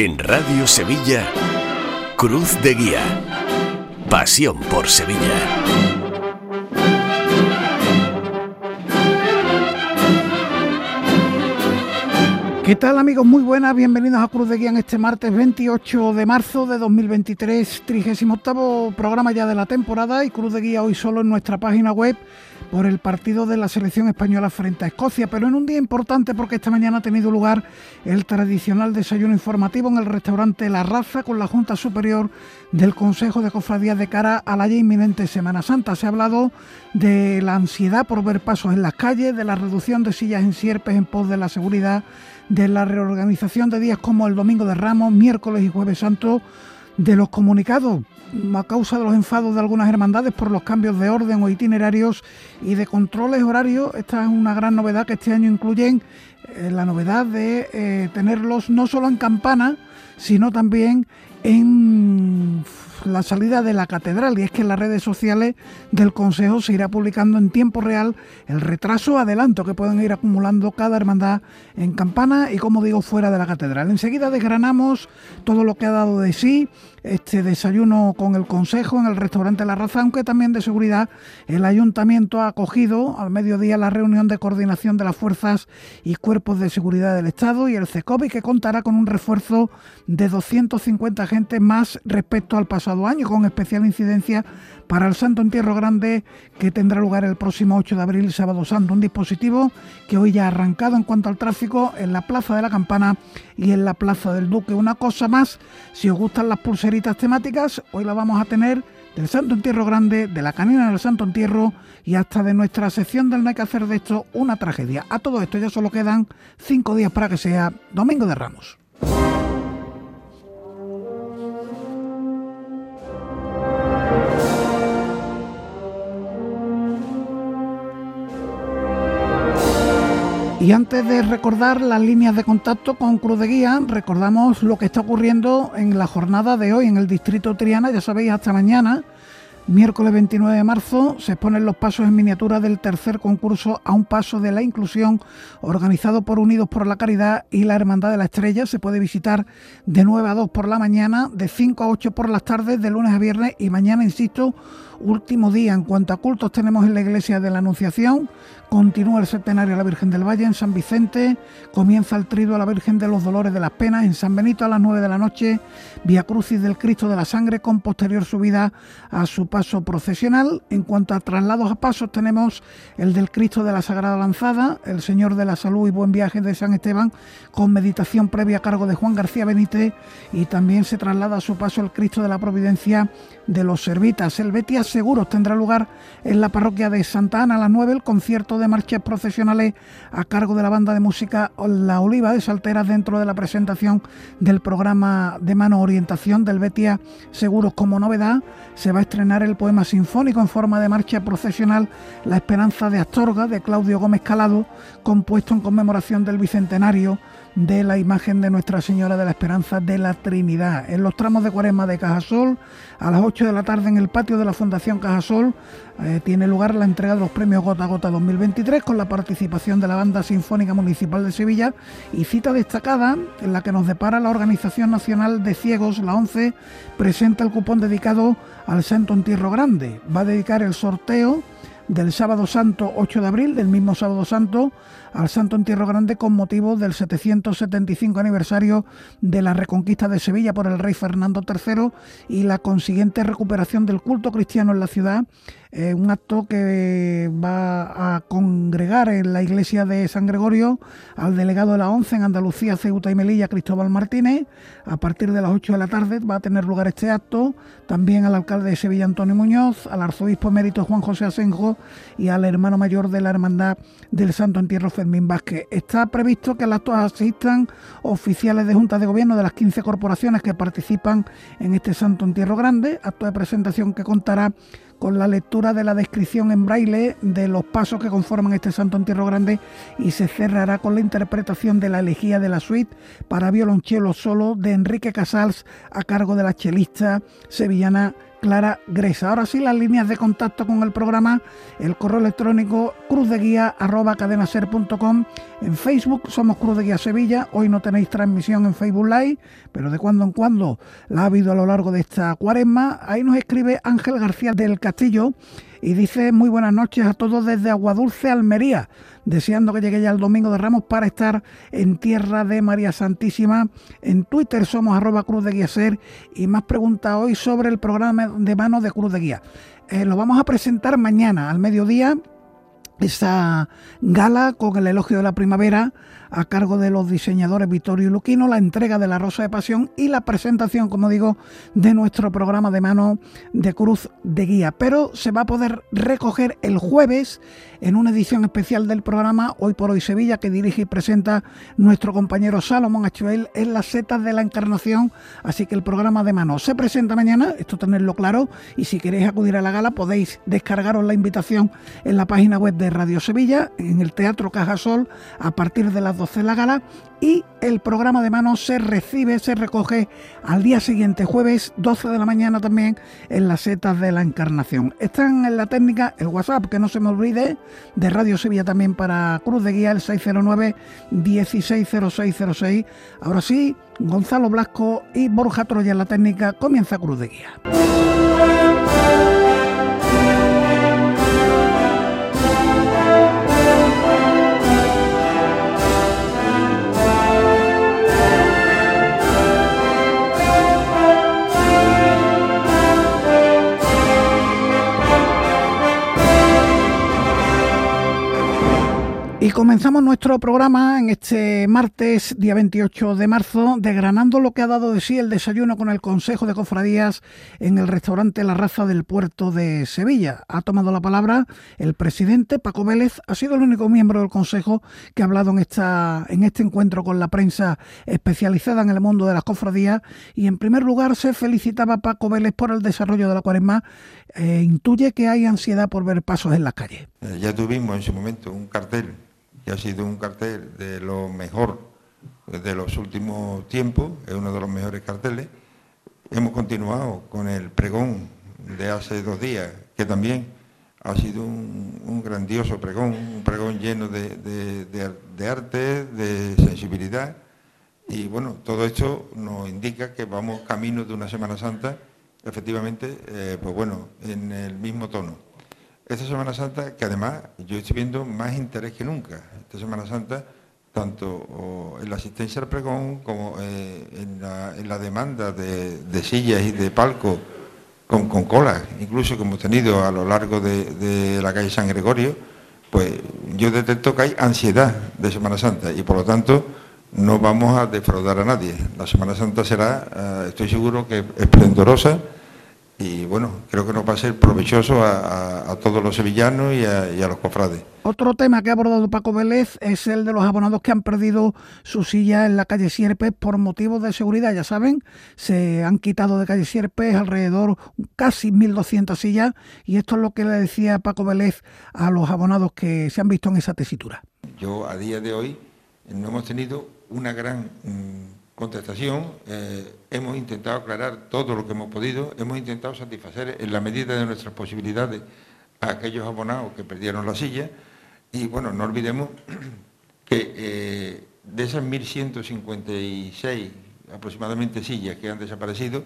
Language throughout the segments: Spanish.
En Radio Sevilla, Cruz de Guía. Pasión por Sevilla. ¿Qué tal amigos? Muy buenas, bienvenidos a Cruz de Guía en este martes 28 de marzo de 2023, 38 programa ya de la temporada y Cruz de Guía hoy solo en nuestra página web por el partido de la selección española frente a Escocia, pero en un día importante porque esta mañana ha tenido lugar el tradicional desayuno informativo en el restaurante La Raza con la Junta Superior del Consejo de Cofradías de cara a la ya inminente Semana Santa. Se ha hablado de la ansiedad por ver pasos en las calles, de la reducción de sillas en sierpes en pos de la seguridad, de la reorganización de días como el Domingo de Ramos, miércoles y jueves santo, de los comunicados a causa de los enfados de algunas hermandades por los cambios de orden o itinerarios y de controles horarios. Esta es una gran novedad que este año incluyen eh, la novedad de eh, tenerlos no solo en campana, sino también en la salida de la catedral y es que en las redes sociales del Consejo se irá publicando en tiempo real el retraso adelanto que pueden ir acumulando cada hermandad en campana y como digo fuera de la catedral. Enseguida desgranamos todo lo que ha dado de sí este desayuno con el Consejo en el restaurante La Raza, aunque también de seguridad el Ayuntamiento ha acogido al mediodía la reunión de coordinación de las fuerzas y cuerpos de seguridad del Estado y el CECOBI que contará con un refuerzo de 250 agentes más respecto al pasado año, con especial incidencia para el Santo Entierro Grande que tendrá lugar el próximo 8 de abril, sábado santo. Un dispositivo que hoy ya ha arrancado en cuanto al tráfico en la Plaza de la Campana y en la Plaza del Duque. Una cosa más, si os gustan las temáticas, hoy la vamos a tener del Santo Entierro Grande, de la canina del Santo Entierro y hasta de nuestra sección del No hay que hacer de esto una tragedia. A todo esto ya solo quedan cinco días para que sea Domingo de Ramos. Y antes de recordar las líneas de contacto con Cruz de Guía, recordamos lo que está ocurriendo en la jornada de hoy en el distrito Triana, ya sabéis, hasta mañana, miércoles 29 de marzo, se exponen los pasos en miniatura del tercer concurso a un paso de la inclusión organizado por Unidos por la Caridad y la Hermandad de la Estrella. Se puede visitar de 9 a 2 por la mañana, de 5 a 8 por las tardes, de lunes a viernes y mañana, insisto, último día. En cuanto a cultos tenemos en la iglesia de la Anunciación, continúa el centenario a la Virgen del Valle en San Vicente, comienza el trido a la Virgen de los Dolores de las Penas en San Benito a las 9 de la noche, Vía Crucis del Cristo de la Sangre con posterior subida a su paso procesional. En cuanto a traslados a pasos tenemos el del Cristo de la Sagrada Lanzada, el Señor de la Salud y Buen Viaje de San Esteban con meditación previa a cargo de Juan García Benítez y también se traslada a su paso el Cristo de la Providencia de los Servitas. El Seguros tendrá lugar en la parroquia de Santa Ana a las 9 el concierto de marchas profesionales a cargo de la banda de música La Oliva de Salteras dentro de la presentación del programa de mano orientación del Betia Seguros como novedad. Se va a estrenar el poema sinfónico en forma de marcha procesional La Esperanza de Astorga de Claudio Gómez Calado, compuesto en conmemoración del bicentenario de la imagen de Nuestra Señora de la Esperanza de la Trinidad. En los tramos de Cuaresma de Cajasol, a las 8 de la tarde en el patio de la Fundación Cajasol, eh, tiene lugar la entrega de los premios Gota a Gota 2023 con la participación de la Banda Sinfónica Municipal de Sevilla y cita destacada en la que nos depara la Organización Nacional de Ciegos, la 11, presenta el cupón dedicado al Santo Entierro Grande. Va a dedicar el sorteo del sábado santo 8 de abril, del mismo sábado santo, al Santo Entierro Grande con motivo del 775 aniversario de la reconquista de Sevilla por el rey Fernando III y la consiguiente recuperación del culto cristiano en la ciudad eh, un acto que va a congregar en la iglesia de San Gregorio al delegado de la ONCE en Andalucía, Ceuta y Melilla, Cristóbal Martínez. A partir de las 8 de la tarde va a tener lugar este acto. También al alcalde de Sevilla, Antonio Muñoz, al arzobispo emérito Juan José Asenjo y al hermano mayor de la Hermandad del Santo Entierro, Está previsto que al acto asistan oficiales de juntas de gobierno de las 15 corporaciones que participan en este Santo Entierro Grande, acto de presentación que contará con la lectura de la descripción en braille de los pasos que conforman este Santo Entierro Grande y se cerrará con la interpretación de la elegía de la suite para violonchelo solo de Enrique Casals a cargo de la chelista sevillana Clara Gresa. Ahora sí, las líneas de contacto con el programa, el correo electrónico cruzdeguía.cadenaser.com. En Facebook somos Cruz de Guía Sevilla. Hoy no tenéis transmisión en Facebook Live, pero de cuando en cuando la ha habido a lo largo de esta cuaresma. Ahí nos escribe Ángel García del Castillo y dice muy buenas noches a todos desde Aguadulce, Almería, deseando que llegue ya el domingo de Ramos para estar en tierra de María Santísima. En Twitter somos arroba Cruz de y más preguntas hoy sobre el programa de mano de Cruz de Guía. Eh, lo vamos a presentar mañana al mediodía, esa gala con el elogio de la primavera a cargo de los diseñadores Vittorio y Luquino, la entrega de la Rosa de Pasión y la presentación, como digo, de nuestro programa de mano de Cruz de Guía. Pero se va a poder recoger el jueves en una edición especial del programa Hoy por Hoy Sevilla que dirige y presenta nuestro compañero Salomón Achuel en las setas de la Encarnación. Así que el programa de mano se presenta mañana, esto tenerlo claro, y si queréis acudir a la gala podéis descargaros la invitación en la página web de Radio Sevilla, en el Teatro Cajasol, a partir de las 12 de la gala y el programa de mano se recibe, se recoge al día siguiente, jueves 12 de la mañana también en las setas de la Encarnación. Están en la técnica el WhatsApp, que no se me olvide, de Radio Sevilla también para Cruz de Guía, el 609 160606. Ahora sí, Gonzalo Blasco y Borja Troya en la técnica, comienza Cruz de Guía. Y comenzamos nuestro programa en este martes, día 28 de marzo, desgranando lo que ha dado de sí el desayuno con el Consejo de Cofradías en el restaurante La Raza del Puerto de Sevilla. Ha tomado la palabra el presidente Paco Vélez, ha sido el único miembro del Consejo que ha hablado en, esta, en este encuentro con la prensa especializada en el mundo de las cofradías y en primer lugar se felicitaba Paco Vélez por el desarrollo de la cuaresma. e intuye que hay ansiedad por ver pasos en la calle. Eh, ya tuvimos en su momento un cartel ha sido un cartel de lo mejor de los últimos tiempos, es uno de los mejores carteles. Hemos continuado con el pregón de hace dos días, que también ha sido un, grandioso pregón, un pregón lleno de, arte, de sensibilidad. Y bueno, todo esto nos indica que vamos camino de una Semana Santa, efectivamente, eh, pues bueno, en el mismo tono esta Semana Santa, que además yo estoy viendo más interés que nunca. Esta Semana Santa, tanto en la asistencia al pregón como eh, en, la, demanda de, sillas y de palcos con, colas, incluso que hemos tenido a lo largo de, la calle San Gregorio, pues yo detecto que hay ansiedad de Semana Santa y por lo tanto no vamos a defraudar a nadie. La Semana Santa será, eh, estoy seguro que esplendorosa y bueno, creo que nos va a ser provechoso a, todos los sevillanos y a, los cofrades. Otro tema que ha abordado Paco Vélez es el de los abonados que han perdido su silla en la calle Sierpes por motivos de seguridad. Ya saben, se han quitado de calle Sierpes alrededor casi 1.200 sillas y esto es lo que le decía Paco Vélez a los abonados que se han visto en esa tesitura. Yo a día de hoy no hemos tenido una gran mm, contestación, eh, hemos intentado aclarar todo lo que hemos podido, hemos intentado satisfacer en la medida de nuestras posibilidades a aquellos abonados que perdieron la silla y bueno, no olvidemos que eh, de esas 1.156 aproximadamente sillas que han desaparecido,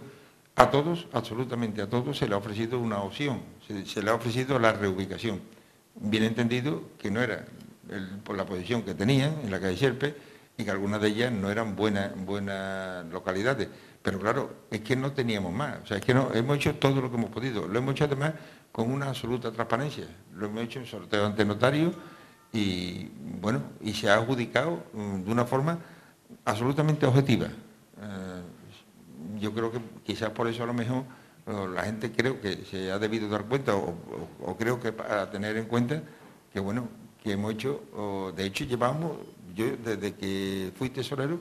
a todos, absolutamente a todos, se le ha ofrecido una opción, se, le ha ofrecido la reubicación. Bien entendido que no era por la posición que tenían en la calle Sierpe, y que algunas de ellas no eran buenas, buenas localidades. Pero claro, es que no teníamos más. O sea, es que no, hemos hecho todo lo que hemos podido. Lo hemos hecho además con una absoluta transparencia. Lo hemos hecho en sorteo ante notario y bueno, y se ha adjudicado mm, de una forma absolutamente objetiva. Eh, yo creo que quizás por eso a lo mejor la gente creo que se ha debido dar cuenta o, o creo que para tener en cuenta que bueno, que hemos hecho, de hecho llevamos yo desde que fui tesorero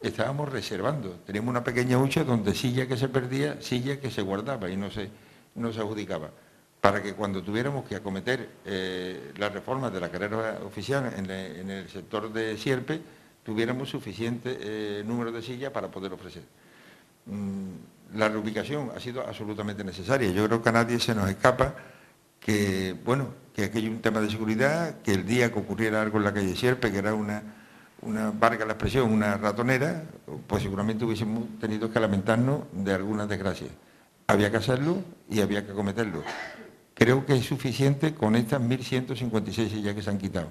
estábamos reservando. Teníamos una pequeña hucha donde silla que se perdía, silla que se guardaba y no se, adjudicaba. Para que cuando tuviéramos que acometer eh, las reformas de la carrera oficial en, el sector de Sierpe, tuviéramos suficiente eh, número de sillas para poder ofrecer. Mm, la reubicación ha sido absolutamente necesaria. Yo creo que a nadie se nos escapa que, bueno, que aquí hay un tema de seguridad, que el día que ocurriera algo en la calle Sierpe, que era una, una varga la expresión, una ratonera, pues seguramente hubiésemos tenido que lamentarnos de alguna desgracia. Había que hacerlo y había que cometerlo. Creo que es suficiente con estas 1.156 sillas que se han quitado.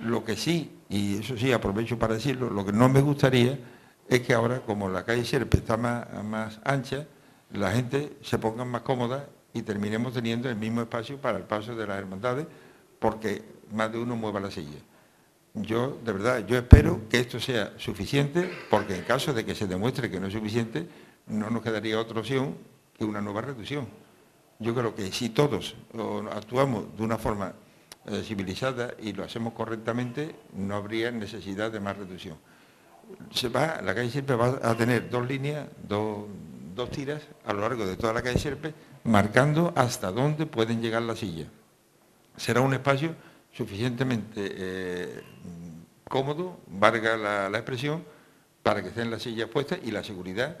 Lo que sí, y eso sí aprovecho para decirlo, lo que no me gustaría es que ahora, como la calle Sierpe está más, más ancha, la gente se ponga más cómoda y terminemos teniendo el mismo espacio para el paso de las hermandades, porque más de uno mueva la silla. Yo, de verdad, yo espero que esto sea suficiente, porque en caso de que se demuestre que no es suficiente, no nos quedaría otra opción que una nueva reducción. Yo creo que si todos actuamos de una forma eh, civilizada y lo hacemos correctamente, no habría necesidad de más reducción se va, la calle Sierpe va a tener dos líneas, dos, tiras a lo largo de toda la calle Sierpe, marcando hasta dónde pueden llegar las sillas. Será un espacio suficientemente eh, cómodo, valga la, expresión, para que estén las sillas puestas y la seguridad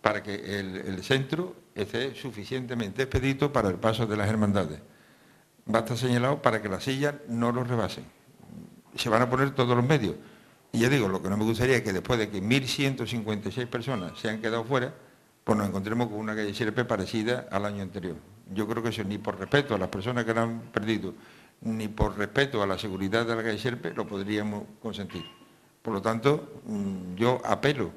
para que el, el, centro esté suficientemente expedito para el paso de las hermandades. Va a estar señalado para que las sillas no los rebasen. Se van a poner todos los medios y ya digo, lo que no me gustaría es que después de que 1.156 personas se han quedado fuera, pues nos encontremos con una calle Sierpe parecida al año anterior. Yo creo que eso ni por respeto a las personas que la han perdido, ni por respeto a la seguridad de la calle Sierpe, lo podríamos consentir. Por lo tanto, mm, yo apelo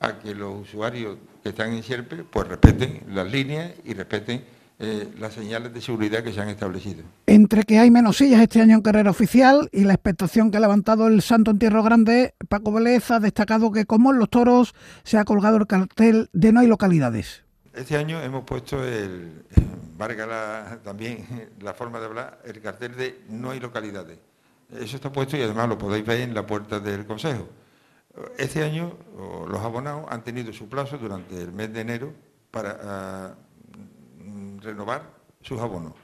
a que los usuarios que están en Sierpe pues respeten las líneas y respeten eh, las señales de seguridad que se han establecido. Entre que hay menos sillas este año en carrera oficial y la expectación que ha levantado el Santo Entierro Grande, Paco Vélez ha destacado que como en los toros se ha colgado el cartel de no hay localidades. Este año hemos puesto el, valga también la forma de hablar, el cartel de no hay localidades. Eso está puesto y además lo podéis ver en la puerta del Consejo. Este año los abonados han tenido su plazo durante el mes de enero para ah, renovar sus abonos.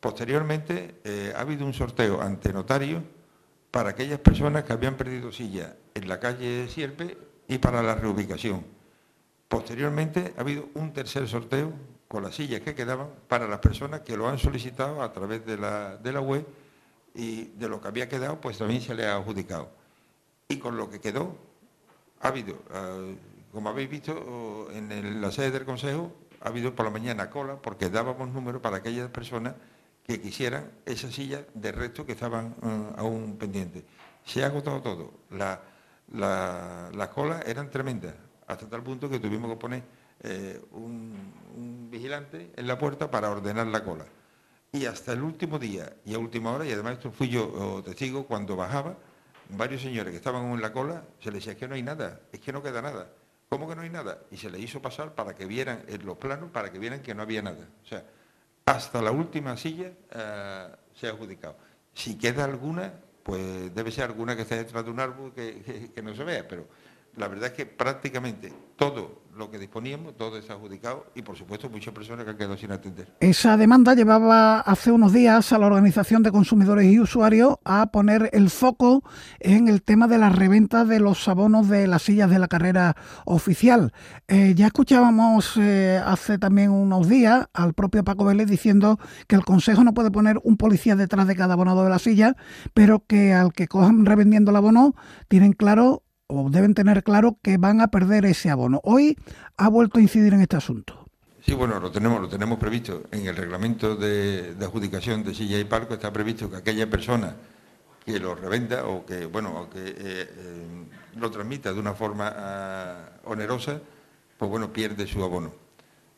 Posteriormente eh, ha habido un sorteo ante notario para aquellas personas que habían perdido silla en la calle Sierpe y para la reubicación. Posteriormente ha habido un tercer sorteo con las sillas que quedaban para las personas que lo han solicitado a través de la, de la web y de lo que había quedado pues también se le ha adjudicado. Y con lo que quedó ha habido, eh, como habéis visto en la sede del Consejo, ha habido por la mañana cola porque dábamos número para aquellas personas que quisieran esa silla de resto que estaban eh, aún pendientes. Se ha agotado todo. las colas eran tremendas, hasta tal punto que tuvimos que poner eh, un, vigilante en la puerta para ordenar la cola. Y hasta el último día y a última hora, y además esto fui yo testigo, cuando bajaba, varios señores que estaban en la cola, se les decía que no hay nada, es que no queda nada. ¿Cómo que no hay nada? Y se le hizo pasar para que vieran en los planos, para que vieran que no había nada. O sea, hasta la última silla eh, se ha adjudicado. Si queda alguna, pues debe ser alguna que esté detrás de un árbol que, que no se vea, pero la verdad es que prácticamente todo lo que disponíamos, todo está adjudicado y por supuesto muchas personas que han quedado sin atender. Esa demanda llevaba hace unos días a la Organización de Consumidores y Usuarios a poner el foco en el tema de la reventa de los abonos de las sillas de la carrera oficial. Eh, ya escuchábamos eh, hace también unos días al propio Paco Vélez diciendo que el Consejo no puede poner un policía detrás de cada abonado de la silla, pero que al que cojan revendiendo el abono tienen claro o deben tener claro que van a perder ese abono. Hoy ha vuelto a incidir en este asunto. Sí, bueno, lo tenemos, lo tenemos previsto en el reglamento de, adjudicación de silla y palco está previsto que aquella persona que lo revenda o que bueno que eh, eh, lo transmita de una forma ah, onerosa, pues bueno pierde su abono.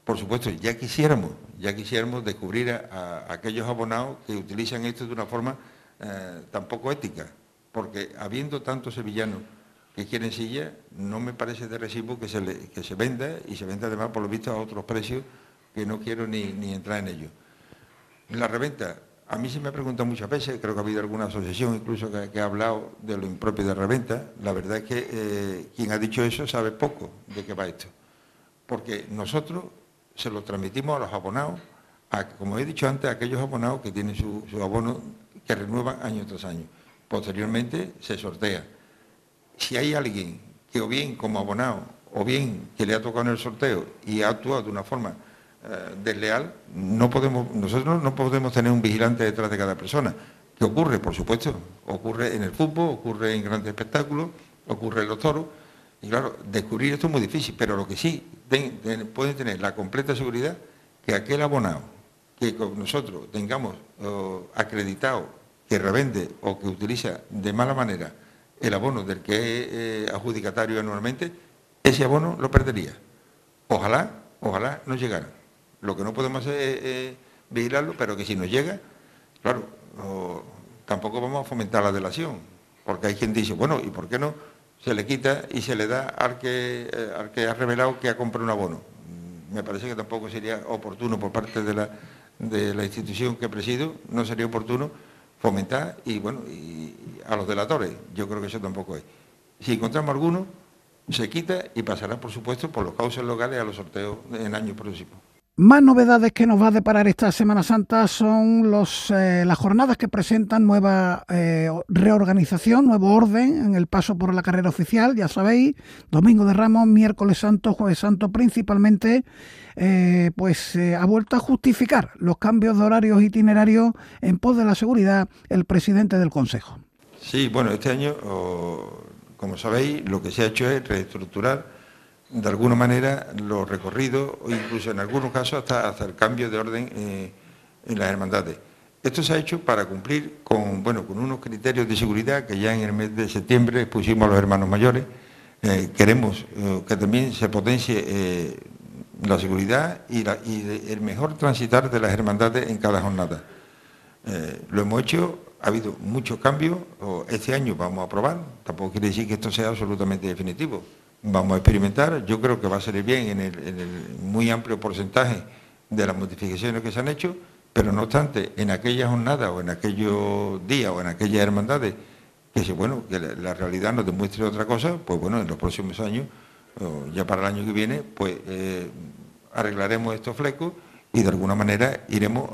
Por supuesto, ya quisiéramos, ya quisiéramos descubrir a, aquellos abonados que utilizan esto de una forma eh, tan poco ética, porque habiendo tantos sevillanos que quieren silla, no me parece de recibo que se, venda y se venda además por lo visto a otros precios que no quiero ni, entrar en ello. La reventa, a mí se me ha preguntado muchas veces, creo que ha habido alguna asociación incluso que, ha hablado de lo impropio de reventa, la verdad es que eh, quien ha dicho eso sabe poco de qué va esto, porque nosotros se lo transmitimos a los abonados, como he dicho antes, a aquellos abonados que tienen su, su abono que renuevan año tras año. Posteriormente se sortea si hay alguien que o bien como abonado o bien que le ha tocado en el sorteo y ha actuado de una forma eh, desleal, no podemos, nosotros no podemos tener un vigilante detrás de cada persona. ¿Qué ocurre? Por supuesto, ocurre en el fútbol, ocurre en grandes espectáculos, ocurre en los toros. Y claro, descubrir esto es muy difícil, pero lo que sí pueden tener la completa seguridad que aquel abonado que nosotros tengamos acreditado que revende o que utiliza de mala manera el abono del que es eh, adjudicatario anualmente, ese abono lo perdería. Ojalá, ojalá no llegara. Lo que no podemos hacer es vigilarlo, pero que si nos llega, claro, tampoco vamos a fomentar la delación, porque hay quien dice, bueno, ¿y por qué no se le quita y se le da al que, eh, al que ha revelado que ha comprado un abono? Me parece que tampoco sería oportuno por parte de la, de la institución que presido, no sería oportuno fomentar y bueno y a los delatores. Yo creo que eso tampoco es. Si encontramos alguno, se quita y pasará, por supuesto, por los cauces locales a los sorteos en años próximos. Más novedades que nos va a deparar esta Semana Santa son los, eh, las jornadas que presentan nueva eh, reorganización, nuevo orden en el paso por la carrera oficial, ya sabéis, Domingo de Ramos, miércoles santo, jueves santo principalmente, eh, pues ha vuelto a justificar los cambios de horarios itinerarios en pos de la seguridad el presidente del Consejo. Sí, bueno, este año, como sabéis, lo que se ha hecho es reestructurar de alguna manera los recorridos o incluso en algunos casos hasta hacer cambio de orden eh, en las hermandades. Esto se ha hecho para cumplir con, bueno, con unos criterios de seguridad que ya en el mes de septiembre pusimos a los hermanos mayores. Eh, queremos eh, que también se potencie la seguridad y, el mejor transitar de las hermandades en cada jornada. lo hemos hecho, ha habido muchos cambios, este año vamos a probar, tampoco quiere decir que esto sea absolutamente definitivo, vamos a experimentar. Yo creo que va a salir bien en el, muy amplio porcentaje de las modificaciones que se han hecho, pero no obstante, en aquella jornada o en aquellos días o en aquellas hermandades, que bueno, que la, realidad nos demuestre otra cosa, pues bueno, en los próximos años, ya para el año que viene, pues eh, arreglaremos estos flecos y de alguna manera iremos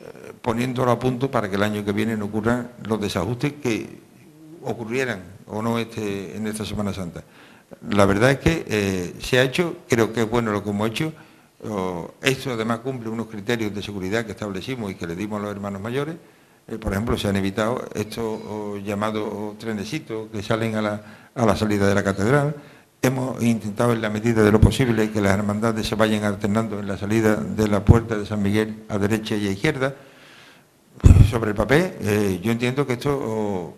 eh, poniéndolo a punto para que el año que viene no ocurran los desajustes que ocurrieran o no este, en esta Semana Santa. La verdad es que eh, se ha hecho, creo que es bueno lo que hemos hecho. esto además cumple unos criterios de seguridad que establecimos y que le dimos a los hermanos mayores. Por ejemplo, se han evitado estos llamados trenecitos que salen a la, a la salida de la catedral. Hemos intentado en la medida de lo posible que las hermandades se vayan alternando en la salida de la puerta de San Miguel a derecha y a izquierda. Sobre el papel, eh, yo entiendo que esto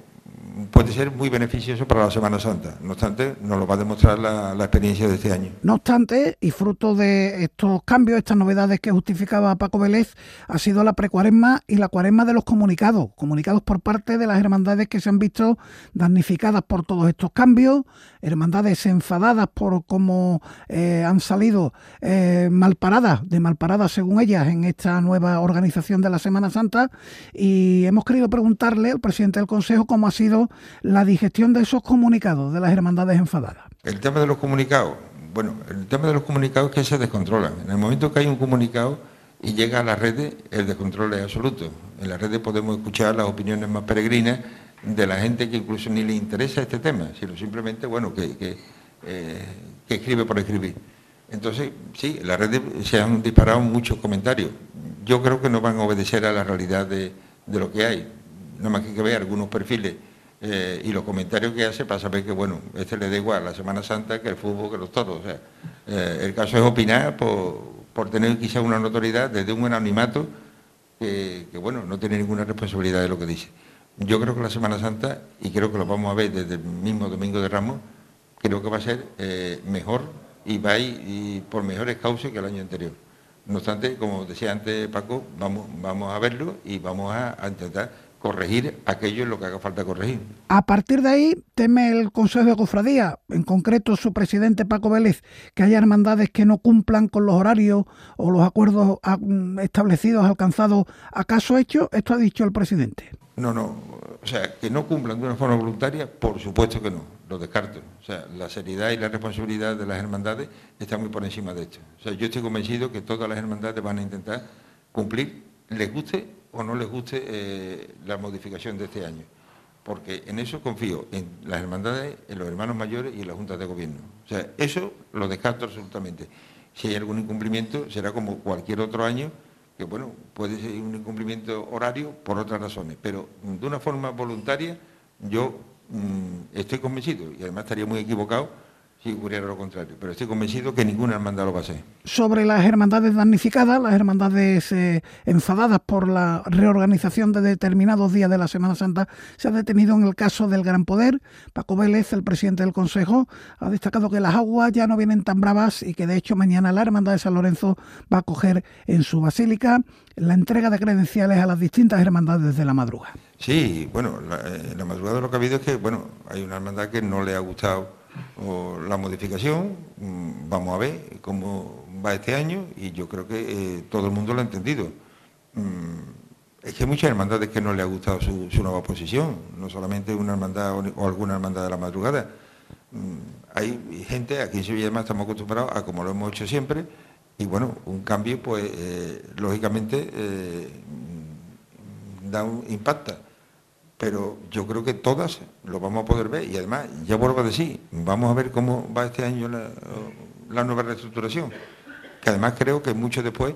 puede ser muy beneficioso para la Semana Santa. No obstante, nos lo va a demostrar la, experiencia de este año. No obstante, y fruto de estos cambios, estas novedades que justificaba Paco Vélez, ha sido la precuaresma y la cuaresma de los comunicados, comunicados por parte de las hermandades que se han visto damnificadas por todos estos cambios, hermandades enfadadas por cómo eh, han salido eh, malparadas, de malparadas según ellas, en esta nueva organización de la Semana Santa, y hemos querido preguntarle al presidente del Consejo cómo ha sido la digestión de esos comunicados de las hermandades enfadadas? El tema de los comunicados, bueno, el tema de los comunicados es que se descontrolan. En el momento que hay un comunicado y llega a las redes, el descontrol es absoluto. En las redes podemos escuchar las opiniones más peregrinas de la gente que incluso ni le interesa este tema, sino simplemente, bueno, que, eh, escribe por escribir. Entonces, sí, en las redes se han disparado muchos comentarios. Yo creo que no van a obedecer a la realidad de, de lo que hay. No más que que ver algunos perfiles eh, y los comentarios que hace para saber que, bueno, este le da igual la Semana Santa que el fútbol, que los toros. O sea, eh, el caso es opinar por, tener quizá una notoriedad desde un anonimato que, bueno, no tiene ninguna responsabilidad de lo que dice. Yo creo que la Semana Santa, y creo que lo vamos a ver desde el mismo Domingo de Ramos, creo que va a ser eh, mejor y va a ir por mejores causas que el año anterior. No obstante, como decía antes Paco, vamos, vamos a verlo y vamos a intentar corregir aquello en lo que haga falta corregir. A partir de ahí, teme el Consejo de Cofradía, en concreto su presidente Paco Vélez, que haya hermandades que no cumplan con los horarios o los acuerdos establecidos, alcanzados, ¿acaso hecho? Esto ha dicho el presidente. No, no, o sea, que no cumplan de una forma voluntaria, por supuesto que no, lo descarto. O sea, la seriedad y la responsabilidad de las hermandades está muy por encima de esto. O sea, yo estoy convencido que todas las hermandades van a intentar cumplir, les guste o no les guste eh, la modificación de este año. porque en eso confío, en las hermandades, en los hermanos mayores y en la Junta de Gobierno. O sea, eso lo descarto absolutamente. Si hay algún incumplimiento, será como cualquier otro año, que bueno, puede ser un incumplimiento horario por otras razones, pero de una forma voluntaria yo mm, estoy convencido, y además estaría muy equivocado, si ocurriera lo contrario. Pero estoy convencido que ninguna hermandad lo va a hacer. Sobre las hermandades damnificadas, las hermandades eh, enfadadas por la reorganización de determinados días de la Semana Santa, se ha detenido en el caso del Gran Poder. Paco Vélez, el presidente del Consejo, ha destacado que las aguas ya no vienen tan bravas y que de hecho mañana la Hermandad de San Lorenzo va a coger en su basílica la entrega de credenciales a las distintas hermandades de la madrugada. Sí, bueno, la, eh, la madrugada lo que ha habido es que, bueno, hay una hermandad que no le ha gustado o la modificación, mm, vamos a ver cómo va este año y yo creo que eh, todo el mundo lo ha entendido. Mm, es que hay muchas hermandades que no le ha gustado su, nueva posición, no solamente una hermandad o, alguna hermandad de la madrugada. Mm, hay gente, aquí en Sevilla además estamos acostumbrados a como lo hemos hecho siempre, y bueno, un cambio pues eh, lógicamente eh, da un impacta pero yo creo que todas lo vamos a poder ver. Y además, ya vuelvo a decir, vamos a ver cómo va este año la, nueva reestructuración, que además creo que mucho después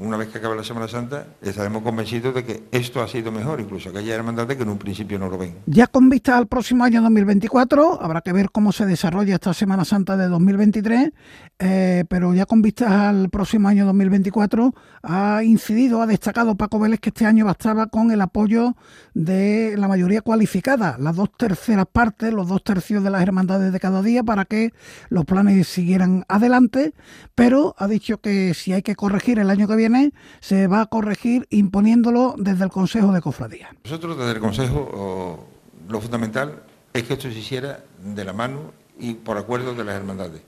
una vez que acabe la Semana Santa, estaremos convencidos de que esto ha sido mejor, incluso que haya hermandades que en un principio no lo ven. Ya con vista al próximo año 2024, habrá que ver cómo se desarrolla esta Semana Santa de 2023, eh, pero ya con vista al próximo año 2024, ha incidido, ha destacado Paco Vélez que este año bastaba con el apoyo de la mayoría cualificada, las dos terceras partes, los dos tercios de las hermandades de cada día, para que los planes siguieran adelante, pero ha dicho que si hay que corregir el año que viene se va a corregir imponiéndolo desde el Consejo de Cofradía. Nosotros desde el Consejo lo fundamental es que esto se hiciera de la mano y por acuerdo de las hermandades.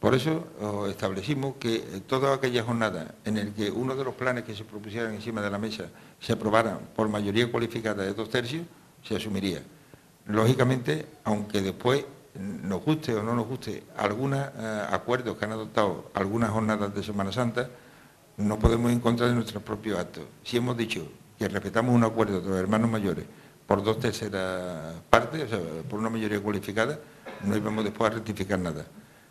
Por eso establecimos que toda aquella jornada en el que uno de los planes que se propusieran encima de la mesa se aprobara por mayoría cualificada de dos tercios, se asumiría. Lógicamente, aunque después nos guste o no nos guste algunos eh, acuerdos que han adoptado algunas jornadas de Semana Santa, no podemos encontrar en nuestros propios actos. Si hemos dicho que respetamos un acuerdo de los hermanos mayores por dos terceras partes, o sea, por una mayoría cualificada, no íbamos después a rectificar nada.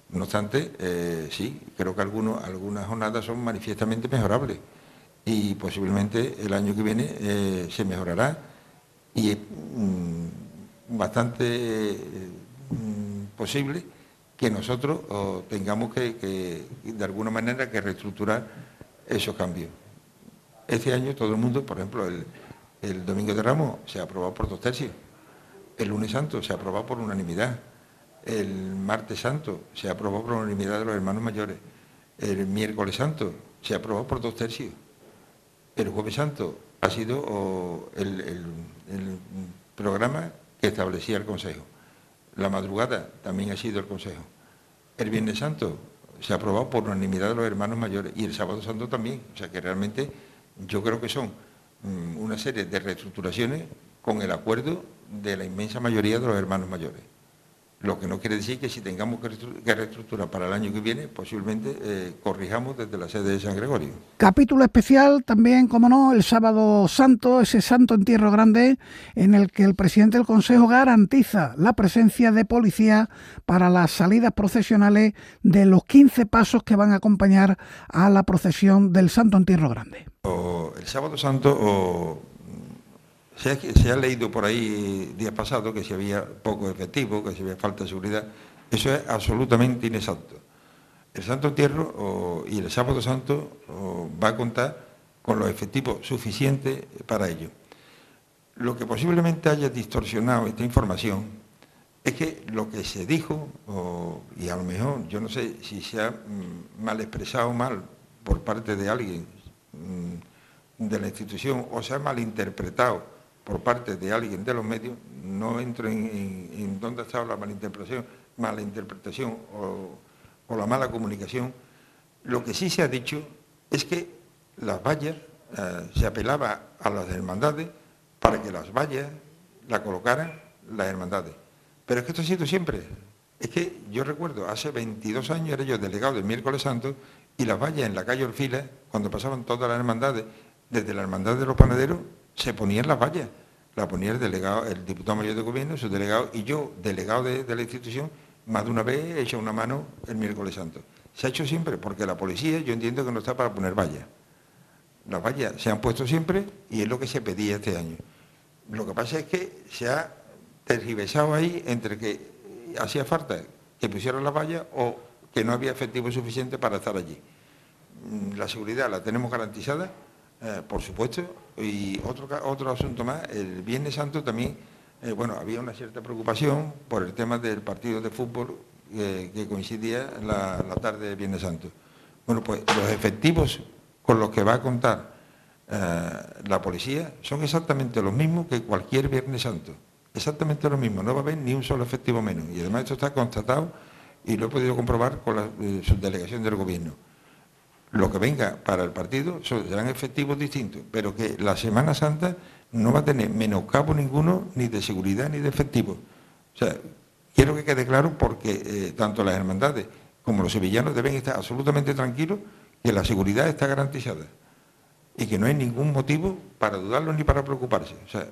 No obstante, eh, sí, creo que algunas jornadas son manifiestamente mejorables y posiblemente el año que viene eh, se mejorará y es mm, bastante mm, posible que nosotros tengamos que, de alguna manera, que reestructurar esos cambios. Este año todo el mundo, por ejemplo, el, Domingo de Ramos se ha aprobado por dos tercios, el lunes santo se ha aprobado por unanimidad, el martes santo se ha aprobado por unanimidad de los hermanos mayores, el miércoles santo se ha aprobado por dos tercios, el jueves santo ha sido el programa que establecía el Consejo, la madrugada también ha sido el Consejo, el viernes santo se ha aprobado por unanimidad de los hermanos mayores y el sábado santo también. O sea que realmente yo creo que son mm, una serie de reestructuraciones con el acuerdo de la inmensa mayoría de los hermanos mayores. Lo que no quiere decir que si tengamos que reestructurar para el año que viene, posiblemente eh, corrijamos desde la sede de San Gregorio. Capítulo especial también, como no, el sábado santo, ese santo entierro grande, en el que el presidente del Consejo garantiza la presencia de policía para las salidas procesionales de los 15 pasos que van a acompañar a la procesión del santo entierro grande. el sábado santo... Se ha, leído por ahí días pasados que si había poco efectivo, que si había falta de seguridad. Eso es absolutamente inexacto. El Santo Entierro y el Sábado Santo va a contar con los efectivos suficientes para ello. Lo que posiblemente haya distorsionado esta información es que lo que se dijo, y a lo mejor yo no sé si se ha mm, mal expresado mal por parte de alguien mm, de la institución o se ha malinterpretado por parte de alguien de los medios, no entro en, dónde ha estado la malinterpretación, mala interpretación o, la mala comunicación. Lo que sí se ha dicho es que las vallas, eh, se apelaba a las hermandades para que las vallas la colocaran las hermandades. Pero es que esto ha sido siempre. Es que yo recuerdo, hace 22 años era yo delegado del miércoles santo y las vallas en la calle Orfila, cuando pasaban todas las hermandades, desde la hermandad de los panaderos se ponían las vallas. la ponía el delegado, el diputado mayor de gobierno, su delegado, y yo, delegado de, la institución, más de una vez he hecho una mano el miércoles santo. Se ha hecho siempre, porque la policía yo entiendo que no está para poner vallas. Las vallas se han puesto siempre y es lo que se pedía este año. Lo que pasa es que se ha tergiversado ahí entre que hacía falta que pusieran las vallas o que no había efectivo suficiente para estar allí. Mm, la seguridad la tenemos garantizada, eh, por supuesto, y otro, otro asunto más, el Viernes Santo también, eh, bueno, había una cierta preocupación por el tema del partido de fútbol eh, que coincidía la, la tarde del Viernes Santo. Bueno, pues los efectivos con los que va a contar la policía son exactamente los mismos que cualquier Viernes Santo. Exactamente lo mismo, no va a haber ni un solo efectivo menos. Y además esto está constatado y lo he podido comprobar con la subdelegación del gobierno lo que venga para el partido serán efectivos distintos, pero que la Semana Santa no va a tener menoscabo ninguno ni de seguridad ni de efectivo. O sea, quiero que quede claro porque eh, tanto las hermandades como los sevillanos deben estar absolutamente tranquilos que la seguridad está garantizada y que no hay ningún motivo para dudarlo ni para preocuparse. O sea,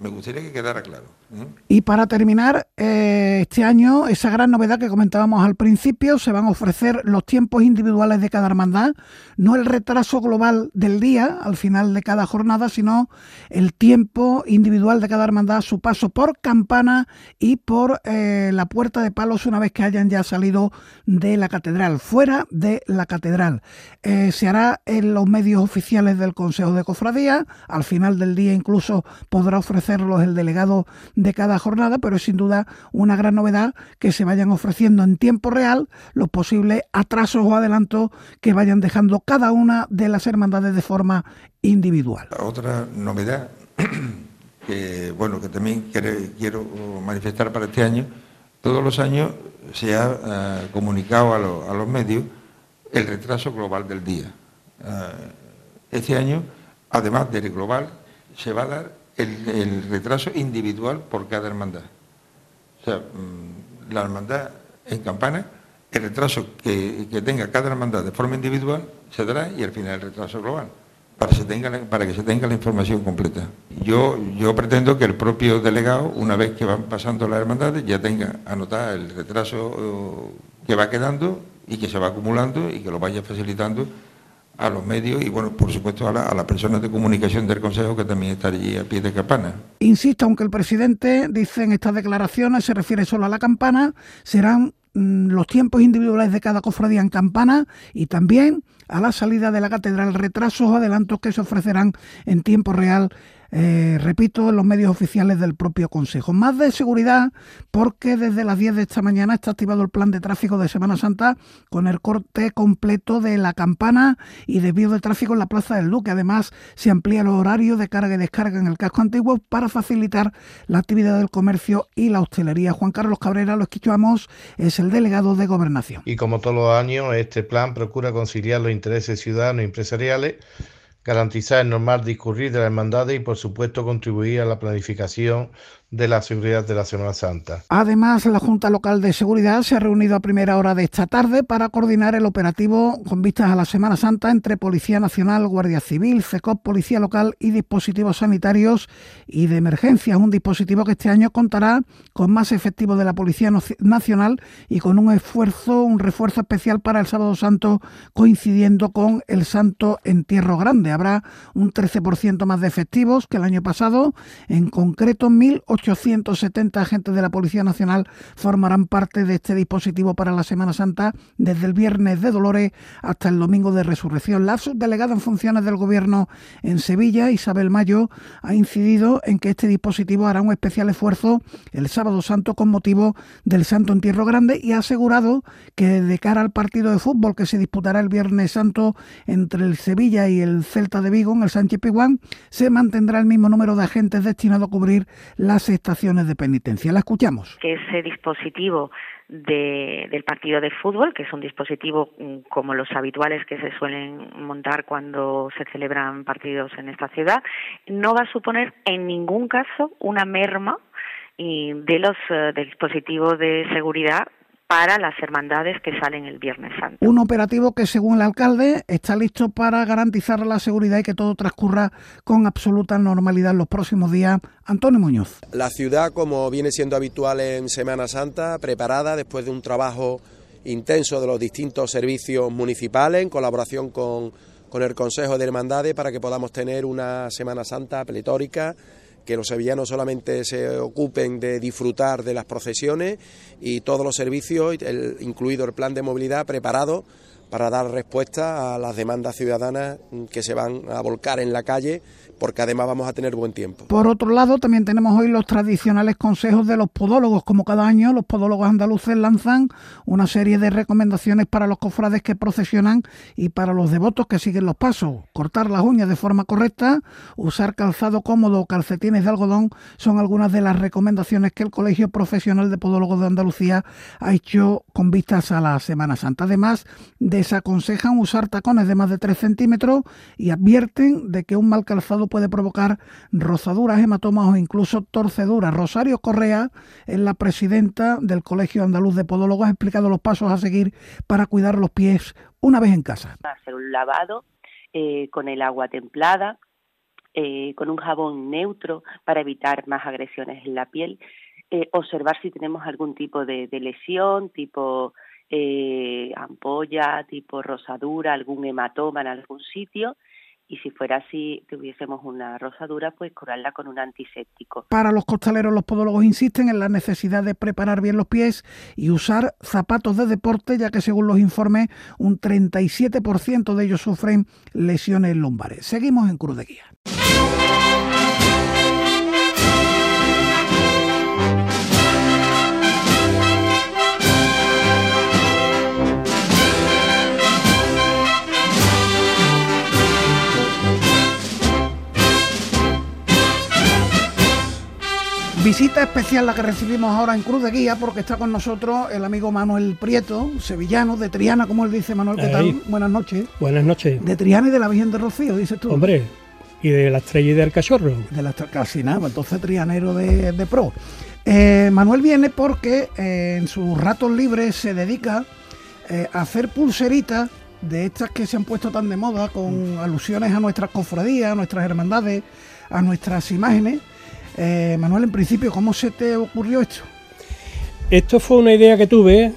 me gustaría que quedara claro. ¿eh? Y para terminar, eh, este año, esa gran novedad que comentábamos al principio, se van a ofrecer los tiempos individuales de cada hermandad, no el retraso global del día al final de cada jornada, sino el tiempo individual de cada hermandad, su paso por campana y por eh, la puerta de palos una vez que hayan ya salido de la catedral, fuera de la catedral. se hará en los medios oficiales del Consejo de Cofradía al final del día incluso podrá ofrecerlos el delegado de cada jornada, pero es sin duda una gran novedad que se vayan ofreciendo en tiempo real los posibles atrasos o adelantos que vayan dejando cada una de las hermandades de forma individual. Otra novedad que bueno que también quiero manifestar para este año, todos los años se ha eh, comunicado a, los medios el retraso global del día. Eh, este año además del global, se va a dar el, retraso individual por cada hermandad. O sea, mm, la hermandad en campana, el retraso que, tenga cada hermandad de forma individual se dará y al final el retraso global, para, para que se tenga la información completa. Yo, yo pretendo que el propio delegado, una vez que van pasando las hermandades, ya tenga anotada el retraso eh, que va quedando y que se va acumulando y que lo vaya facilitando a los medios y, bueno, por supuesto, a, las personas de comunicación del Consejo que también están allí a pie de campana. Insisto, aunque el presidente dice en estas declaraciones, se refiere solo a la campana, serán mm, los tiempos individuales de cada cofradía en campana y también a la salida de la catedral retrasos o adelantos que se ofrecerán en tiempo real eh, repito, en los medios oficiales del propio Consejo. Más de seguridad porque desde las 10 de esta mañana está activado el plan de tráfico de Semana Santa con el corte completo de la campana y desvío de tráfico en la Plaza del Duque. Además, se amplía el horario de carga y descarga en el casco antiguo para facilitar la actividad del comercio y la hostelería. Juan Carlos Cabrera, lo escuchamos, es el delegado de Gobernación. Y como todos los años, este plan procura conciliar los intereses ciudadanos y empresariales garantizar el normal discurrir de la hermandad y, por supuesto, contribuir a la planificación de la seguridad de la Semana Santa. Además, la Junta Local de Seguridad se ha reunido a primera hora de esta tarde para coordinar el operativo con vistas a la Semana Santa entre Policía Nacional, Guardia Civil, FECOP, Policía Local y dispositivos sanitarios y de emergencia. Un dispositivo que este año contará con más efectivos de la Policía Nacional y con un esfuerzo, un refuerzo especial para el Sábado Santo coincidiendo con el Santo Entierro Grande. Habrá un 13% más de efectivos que el año pasado, en concreto 1.800 870 agentes de la Policía Nacional formarán parte de este dispositivo para la Semana Santa desde el viernes de Dolores hasta el domingo de Resurrección. La subdelegada en funciones del Gobierno en Sevilla, Isabel Mayo, ha incidido en que este dispositivo hará un especial esfuerzo el sábado santo con motivo del Santo Entierro Grande y ha asegurado que de cara al partido de fútbol que se disputará el Viernes Santo entre el Sevilla y el Celta de Vigo en el Sánchez Piguán, se mantendrá el mismo número de agentes destinados a cubrir las estaciones de penitencia. La escuchamos. Que ese dispositivo del partido de fútbol, que es un dispositivo mm, como los habituales que se suelen montar cuando se celebran partidos en esta ciudad, no va a suponer en ningún caso una merma de los eh, dispositivos de seguridad para las hermandades que salen el Viernes Santo. Un operativo que, según el alcalde, está listo para garantizar la seguridad y que todo transcurra con absoluta normalidad en los próximos días. Antonio Muñoz. La ciudad, como viene siendo habitual en Semana Santa, preparada después de un trabajo intenso de los distintos servicios municipales en colaboración con, con el Consejo de Hermandades para que podamos tener una Semana Santa pletórica que los sevillanos solamente se ocupen de disfrutar de las procesiones y todos los servicios, incluido el plan de movilidad, preparado para dar respuesta a las demandas ciudadanas que se van a volcar en la calle porque además vamos a tener buen tiempo. Por otro lado, también tenemos hoy los tradicionales consejos de los podólogos. Como cada año, los podólogos andaluces lanzan una serie de recomendaciones para los cofrades que procesionan y para los devotos que siguen los pasos. Cortar las uñas de forma correcta, usar calzado cómodo o calcetines de algodón son algunas de las recomendaciones que el Colegio Profesional de Podólogos de Andalucía ha hecho con vistas a la Semana Santa. Además, desaconsejan usar tacones de más de 3 centímetros y advierten de que un mal calzado puede provocar rozaduras, hematomas o incluso torceduras. Rosario Correa es la presidenta del Colegio Andaluz de Podólogos, ha explicado los pasos a seguir para cuidar los pies una vez en casa. Hacer un lavado eh, con el agua templada, eh, con un jabón neutro para evitar más agresiones en la piel. Eh, observar si tenemos algún tipo de, de lesión, tipo ampolla, tipo rosadura, algún hematoma en algún sitio y si fuera así, tuviésemos una rosadura, pues curarla con un antiséptico. Para los costaleros, los podólogos insisten en la necesidad de preparar bien los pies y usar zapatos de deporte, ya que según los informes, un 37% de ellos sufren lesiones lumbares. Seguimos en Cruz de Guía. Visita especial la que recibimos ahora en Cruz de Guía porque está con nosotros el amigo Manuel Prieto, sevillano, de Triana, como él dice Manuel, ¿qué tal? Buenas noches. Buenas noches. De Triana y de la Virgen de Rocío, dices tú. Hombre, y de la estrella y del cachorro. De la casi nada, pues entonces trianero de, pro. Eh, Manuel viene porque eh, en sus ratos libres se dedica eh, a hacer pulseritas de estas que se han puesto tan de moda con alusiones a nuestras cofradías, a nuestras hermandades, a nuestras imágenes eh, Manuel, en principio, ¿cómo se te ocurrió esto? Esto fue una idea que tuve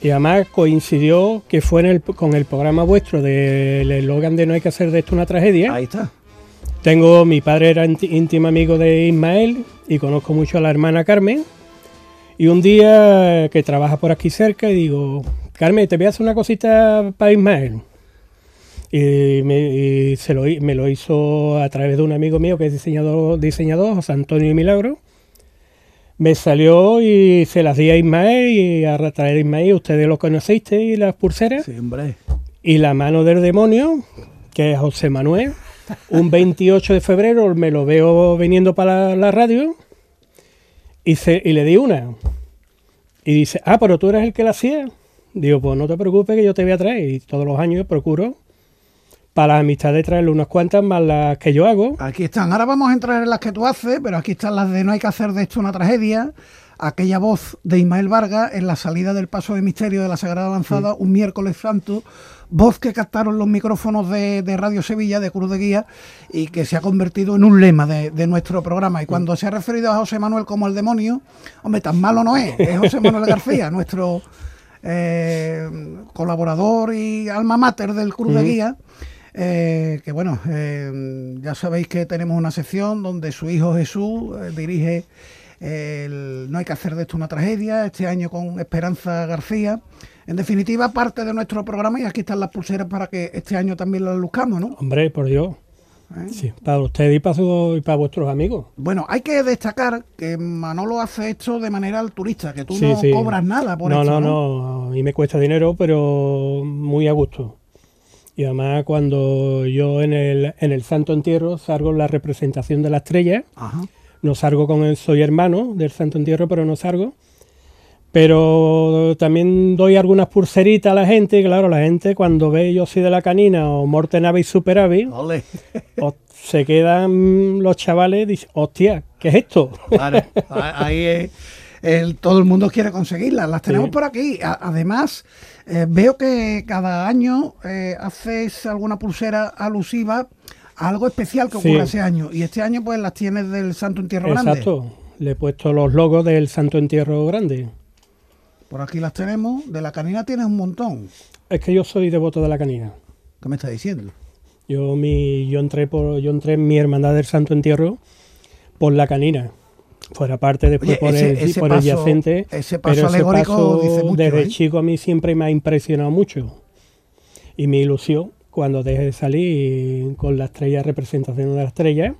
y además coincidió que fue con el programa vuestro del eslogan de No hay que hacer de esto una tragedia. Ahí está. Tengo, mi padre era íntimo amigo de Ismael y conozco mucho a la hermana Carmen. Y un día que trabaja por aquí cerca y digo, Carmen, te voy a hacer una cosita para Ismael. Y, me, se lo, me lo hizo a través de un amigo mío que es diseñador, diseñador José Antonio Milagro. Me salió y se las di a Ismael y a través de Ismael, ustedes lo y las pulseras. Sí, hombre. Y la mano del demonio, que es José Manuel, un 28 de febrero me lo veo viniendo para la, radio y, y le di una. Y dice, ah, pero tú eres el que la hacía. Digo, pues no te preocupes que yo te voy a traer. Y todos los años procuro para la amistad de traerle unas cuantas más las que yo hago. Aquí están. Ahora vamos a entrar en las que tú haces, pero aquí están las de No hay que hacer de esto una tragedia. Aquella voz de Ismael Vargas en la salida del paso de misterio de la Sagrada Avanzada, un miércoles santo, voz que captaron los micrófonos de, Radio Sevilla, de Cruz de Guía, y que se ha convertido en un lema de, nuestro programa. Y cuando se ha referido a José Manuel como el demonio, hombre, tan malo no es, es José Manuel García, nuestro eh, colaborador y alma mater del Cruz de Guía. Eh, que bueno, eh, ya sabéis que tenemos una sección donde su hijo Jesús eh, dirige el No hay que hacer de esto una tragedia, este año con Esperanza García. En definitiva, parte de nuestro programa y aquí están las pulseras para que este año también las luzcamos, ¿no? Hombre, por Dios. Sí, para usted y para, y para vuestros amigos. Bueno, hay que destacar que Manolo hace esto de manera altruista, que tú no cobras nada por no, esto. No, no, no, mí me cuesta dinero, pero muy a gusto. Y además cuando yo en el, en el Santo Entierro salgo la representación de la estrella, no salgo con el soy hermano del Santo Entierro, pero no salgo. Pero también doy algunas pulseritas a la gente, y claro, la gente cuando ve yo soy de la canina o Morte Nave y Superavi, se quedan los chavales y dicen, hostia, ¿qué es esto? ahí es todo el mundo quiere conseguirlas. Las tenemos por aquí. además, eh, veo que cada año eh, haces alguna pulsera alusiva a algo especial que ocurre ese año. Y este año, pues las tienes del Santo Entierro Grande. Exacto. Le he puesto los logos del Santo Entierro Grande. Por aquí las tenemos. De la canina tienes un montón. Es que yo soy devoto de la canina. ¿Qué me estás diciendo? Yo mi yo entré por yo entré en mi hermandad del Santo Entierro por la canina. Fuera parte después por, el, por el yacente. Ese paso alegórico dice mucho, desde ¿eh? chico a mí siempre me ha impresionado mucho. Y mi ilusión, cuando dejé de salir con la estrella, representación de la estrella,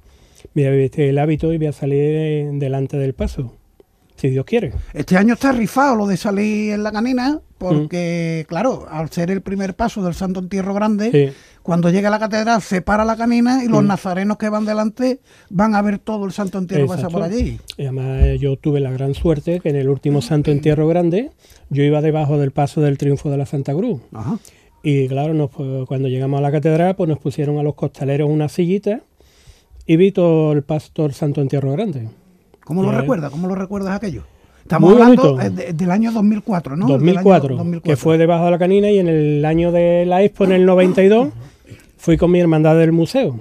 me voy a vestir el hábito y voy a salir delante del paso si Dios quiere. Este año está rifado lo de salir en la canina, porque, mm. claro, al ser el primer paso del Santo Entierro Grande, cuando llega a la catedral se para la canina y los mm. nazarenos que van delante van a ver todo el Santo Entierro que pasa por allí. Y además eh, yo tuve la gran suerte que en el último Santo Entierro Grande yo iba debajo del paso del triunfo de la Santa Cruz. Y claro, cuando llegamos a la catedral, pues nos pusieron a los costaleros una sillita y vi todo el del Santo Entierro Grande. ¿Cómo lo recuerdas? ¿Cómo lo recuerdas aquello? Estamos hablando eh, del año 2004, ¿no? 2004, que fue debajo de la canina y en el año de la Expo, en el 92, fui con mi hermandad del museo.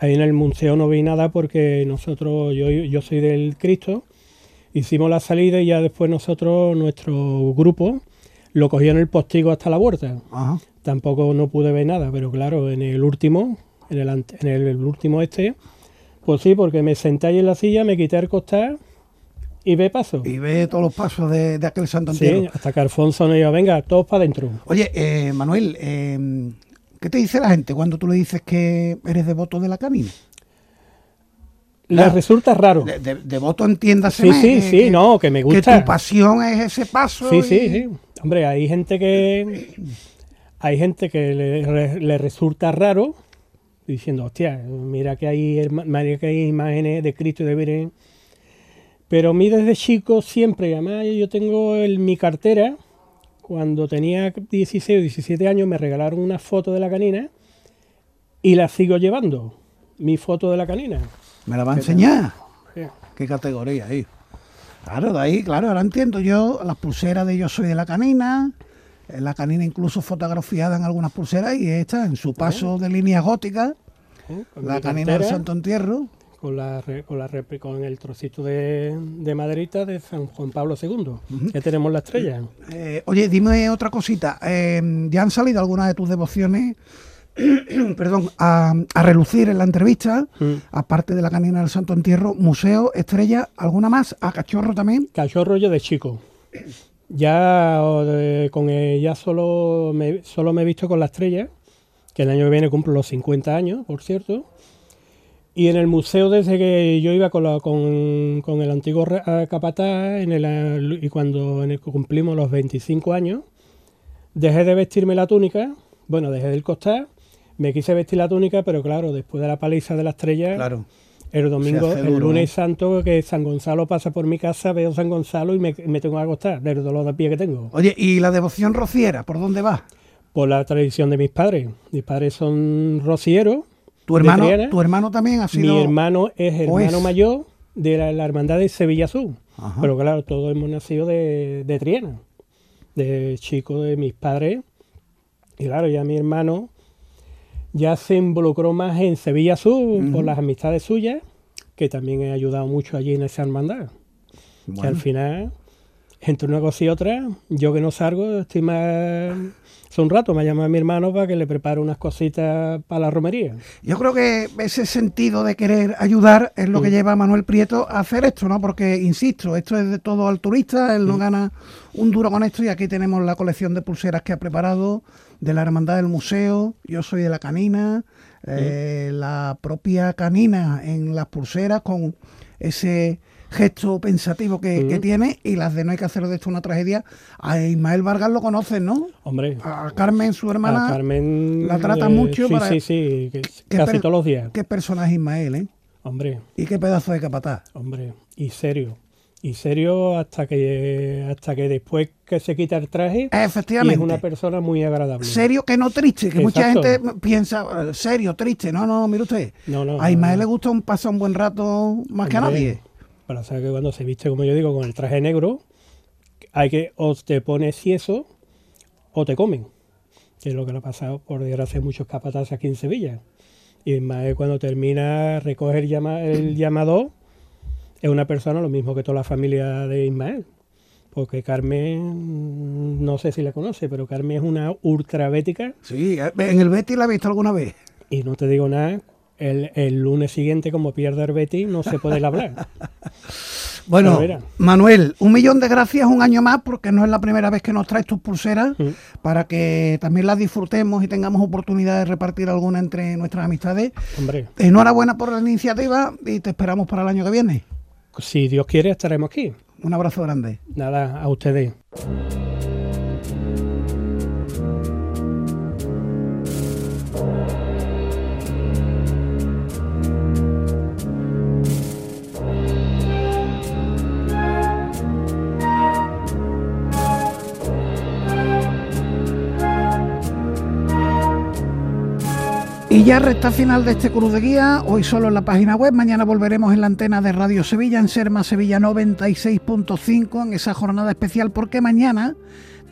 Ahí en el museo no vi nada porque nosotros, yo, yo soy del Cristo, hicimos la salida y ya después nosotros, nuestro grupo, lo cogió en el postigo hasta la puerta. Tampoco no pude ver nada, pero claro, en el último, en el, en el último este, pues sí, porque me senté ahí en la silla, me quité el costar y ve paso. Y ve todos los pasos de, aquel santo. Sí, hasta que Alfonso nos dijo, venga, todos para adentro. Oye, eh, Manuel, eh, ¿qué te dice la gente cuando tú le dices que eres devoto de la camina? Le resulta raro. De, devoto entiéndase. Sí, sí, sí, no, que me gusta. Que tu pasión es ese paso. Sí, sí, sí. Hombre, hay gente que. Hay gente que le, le resulta raro diciendo, hostia, mira que hay, mira que hay imágenes de Cristo y de Virgen. Pero a mí desde chico siempre, además yo tengo en mi cartera, cuando tenía 16 o 17 años me regalaron una foto de la canina y la sigo llevando, mi foto de la canina. ¿Me la va a enseñar? ¿Qué categoría ahí? Claro, de ahí, claro, ahora entiendo yo las pulseras de Yo Soy de la Canina, la canina incluso fotografiada en algunas pulseras y esta en su paso de línea gótica, la canina del Santo Entierro. Con, la, con, la, con el trocito de, de maderita de San Juan Pablo II. Ya tenemos la estrella. Eh, oye, dime otra cosita. Em, ¿Ya han salido algunas de tus devociones? perdón, a, relucir en la entrevista, aparte de la canina del Santo Entierro, museo, estrella, ¿alguna más? ¿A cachorro también? Cachorro yo de chico. Ya con ya solo me, solo me he visto con la estrella, que el año que viene cumplo los 50 años, por cierto. Y en el museo, desde que yo iba con, con, el antiguo capataz, en el, y cuando en el, cumplimos los 25 años, dejé de vestirme la túnica, bueno, dejé del costar, me quise vestir la túnica, pero claro, después de la paliza de la estrella, claro el domingo, el lunes santo, que San Gonzalo pasa por mi casa, veo San Gonzalo y me, tengo que acostar del dolor de pie que tengo. Oye, ¿y la devoción rociera, por dónde va? Por la tradición de mis padres. Mis padres son rocieros. ¿Tu hermano, ¿tu hermano también ha sido...? Mi hermano es hermano mayor de la, hermandad de Sevilla Azul. Pero claro, todos hemos nacido de, de Triana, de chico de mis padres. Y claro, ya mi hermano ya se involucró más en Sevilla Sur por las amistades suyas, que también he ayudado mucho allí en esa hermandad. Que al final, entre una cosa y otra, yo que no salgo, estoy más... Hace un rato me llama mi hermano para que le prepare unas cositas para la romería. Yo creo que ese sentido de querer ayudar es lo que lleva a Manuel Prieto a hacer esto, ¿no? Porque, insisto, esto es de todo al turista, él no gana un duro con esto y aquí tenemos la colección de pulseras que ha preparado de la Hermandad del Museo, yo soy de la canina, eh, la propia canina en las pulseras con ese gesto pensativo que, tiene y las de no hay que hacer de esto una tragedia. A Ismael Vargas lo conocen, ¿no? Hombre. A Carmen, su hermana. A Carmen. La trata mucho. Sí, sí, sí, casi todos los días. Qué personaje Ismael, ¿eh? Hombre. Y qué pedazo de capataz. Hombre. Y serio y serio hasta que hasta que después que se quita el traje efectivamente es una persona muy agradable serio que no triste que mucha gente piensa serio triste no no mire usted a Ismael le gusta un pasar un buen rato más que a nadie Para saber que cuando se viste, como yo digo, con el traje negro, hay que o te pones cieso o te comen. Que es lo que le ha pasado, por desgracia, muchos capatazes aquí en Sevilla. Y más cuando termina, recoge el, llama, el llamado, es una persona lo mismo que toda la familia de Ismael. Porque Carmen, no sé si la conoce, pero Carmen es una ultrabética. Sí, en el Betty la he visto alguna vez. Y no te digo nada, el, el lunes siguiente, como pierde el Betty, no se puede hablar. Bueno, Manuel, un millón de gracias un año más porque no es la primera vez que nos traes tus pulseras mm. para que también las disfrutemos y tengamos oportunidad de repartir alguna entre nuestras amistades. Hombre. Enhorabuena por la iniciativa y te esperamos para el año que viene. Si Dios quiere, estaremos aquí. Un abrazo grande. Nada, a ustedes. Y ya resta final de este cruz de guía, hoy solo en la página web, mañana volveremos en la antena de Radio Sevilla, en Serma Sevilla 96.5, en esa jornada especial, porque mañana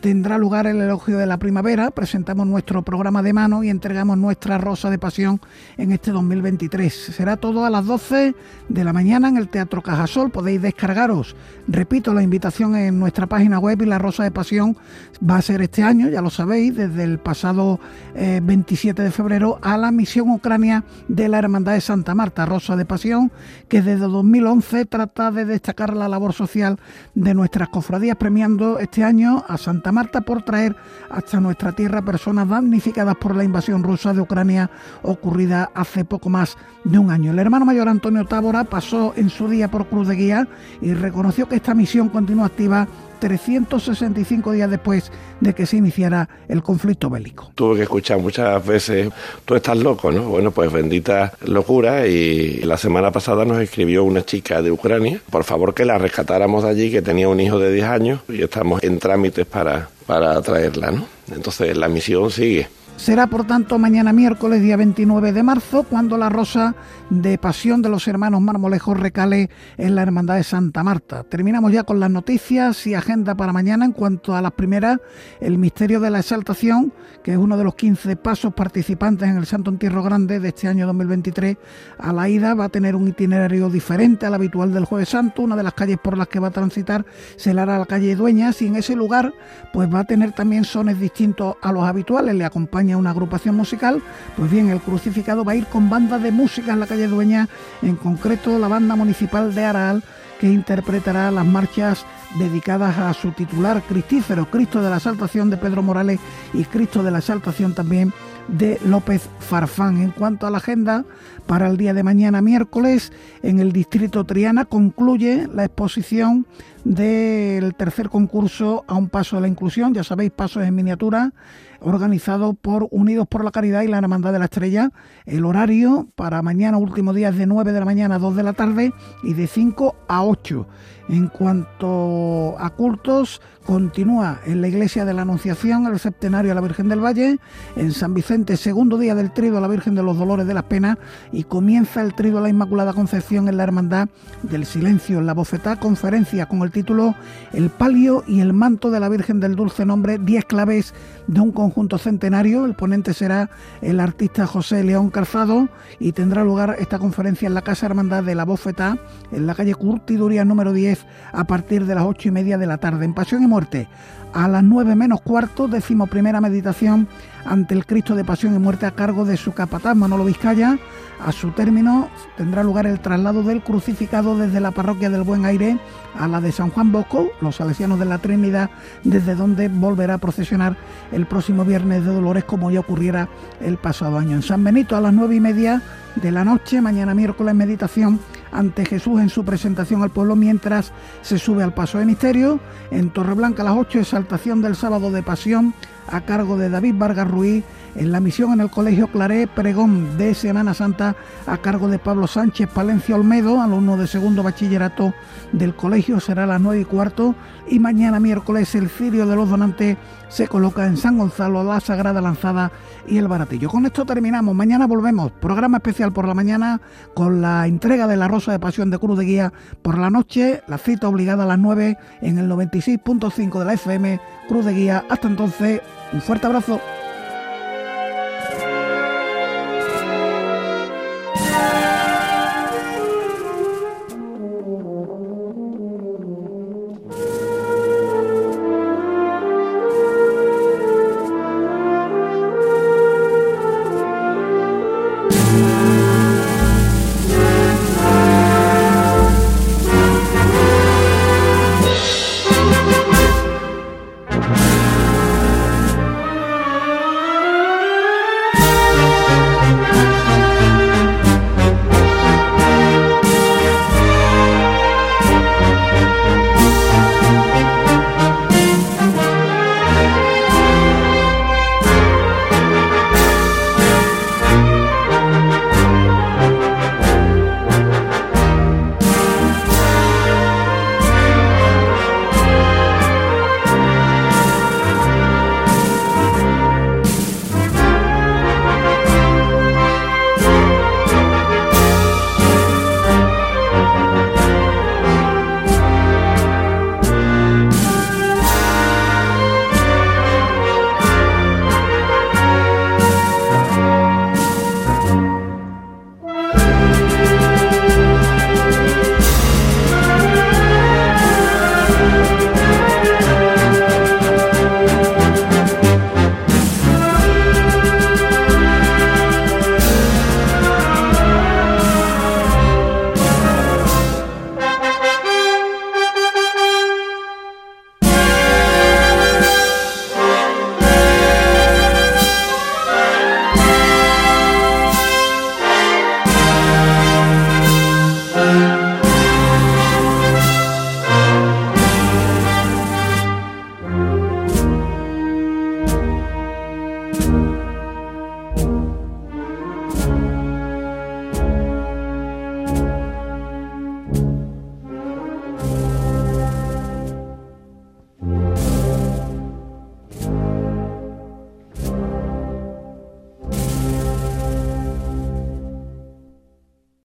tendrá lugar el elogio de la primavera, presentamos nuestro programa de mano y entregamos nuestra rosa de pasión en este 2023. Será todo a las 12 de la mañana en el Teatro Cajasol, podéis descargaros, repito, la invitación en nuestra página web y la rosa de pasión va a ser este año, ya lo sabéis, desde el pasado 27 eh, de febrero a la misión Ucrania de la Hermandad de Santa Marta, Rosa de Pasión, que desde 2011 trata de destacar la labor social de nuestras cofradías, premiando este año a Santa Marta por traer hasta nuestra tierra personas damnificadas por la invasión rusa de Ucrania ocurrida hace poco más de un año. El hermano mayor Antonio Tábora pasó en su día por Cruz de Guía y reconoció que esta misión continúa activa 365 días después de que se iniciara el conflicto bélico. Tuve que escuchar muchas veces, tú estás loco, ¿no? Bueno, pues bendita locura y la semana pasada nos escribió una chica de Ucrania, por favor que la rescatáramos de allí, que tenía un hijo de 10 años y estamos en trámites para, para traerla, ¿no? Entonces la misión sigue. Será por tanto mañana miércoles día 29 de marzo cuando la rosa de pasión de los hermanos Marmolejos recale en la Hermandad de Santa Marta. Terminamos ya con las noticias y agenda para mañana en cuanto a las primeras, el misterio de la exaltación, que es uno de los 15 pasos participantes en el Santo Entierro Grande de este año 2023. A la ida va a tener un itinerario diferente al habitual del Jueves Santo, una de las calles por las que va a transitar se la la calle Dueñas y en ese lugar pues va a tener también sones distintos a los habituales, le acompaña una agrupación musical, pues bien, el crucificado va a ir con banda de música en la calle Dueña, en concreto la banda municipal de Aral, que interpretará las marchas dedicadas a su titular cristífero, Cristo de la Exaltación de Pedro Morales y Cristo de la Exaltación también de López Farfán. En cuanto a la agenda, para el día de mañana miércoles, en el Distrito Triana concluye la exposición del tercer concurso a un paso de la inclusión, ya sabéis, pasos en miniatura, organizado por Unidos por la Caridad y la Hermandad de la Estrella. El horario para mañana, último día, es de 9 de la mañana a 2 de la tarde y de 5 a 8. En cuanto a cultos, continúa en la iglesia de la Anunciación el septenario a la Virgen del Valle, en San Vicente, segundo día del trido a la Virgen de los Dolores de las Penas y comienza el trido a la Inmaculada Concepción en la Hermandad del Silencio, en la bofetá conferencia con el título El palio y el manto de la Virgen del Dulce Nombre, 10 claves de un conjunto centenario. El ponente será el artista José León Calzado y tendrá lugar esta conferencia en la Casa Hermandad de la Bofetá, en la calle Curtiduría número 10, a partir de las ocho y media de la tarde. En Pasión y Muerte, a las 9 menos cuarto, décimo primera meditación ante el Cristo de Pasión y Muerte a cargo de su capataz Manolo Vizcaya. A su término tendrá lugar el traslado del crucificado desde la parroquia del Buen Aire a la de San Juan Bosco, los salesianos de la Trinidad, desde donde volverá a procesionar el próximo viernes de Dolores como ya ocurriera el pasado año. En San Benito a las nueve y media de la noche, mañana miércoles meditación ante Jesús en su presentación al pueblo mientras se sube al paso de misterio. En Torreblanca a las 8, exaltación del sábado de pasión a cargo de David Vargas Ruiz. En la misión en el Colegio Claré, pregón de Semana Santa a cargo de Pablo Sánchez Palencia Olmedo, alumno de segundo bachillerato del colegio, será a las 9 y cuarto. Y mañana miércoles el cirio de los donantes se coloca en San Gonzalo, la Sagrada Lanzada y el Baratillo. Con esto terminamos. Mañana volvemos. Programa especial por la mañana con la entrega de la Rosa de Pasión de Cruz de Guía por la noche. La cita obligada a las 9 en el 96.5 de la FM Cruz de Guía. Hasta entonces, un fuerte abrazo.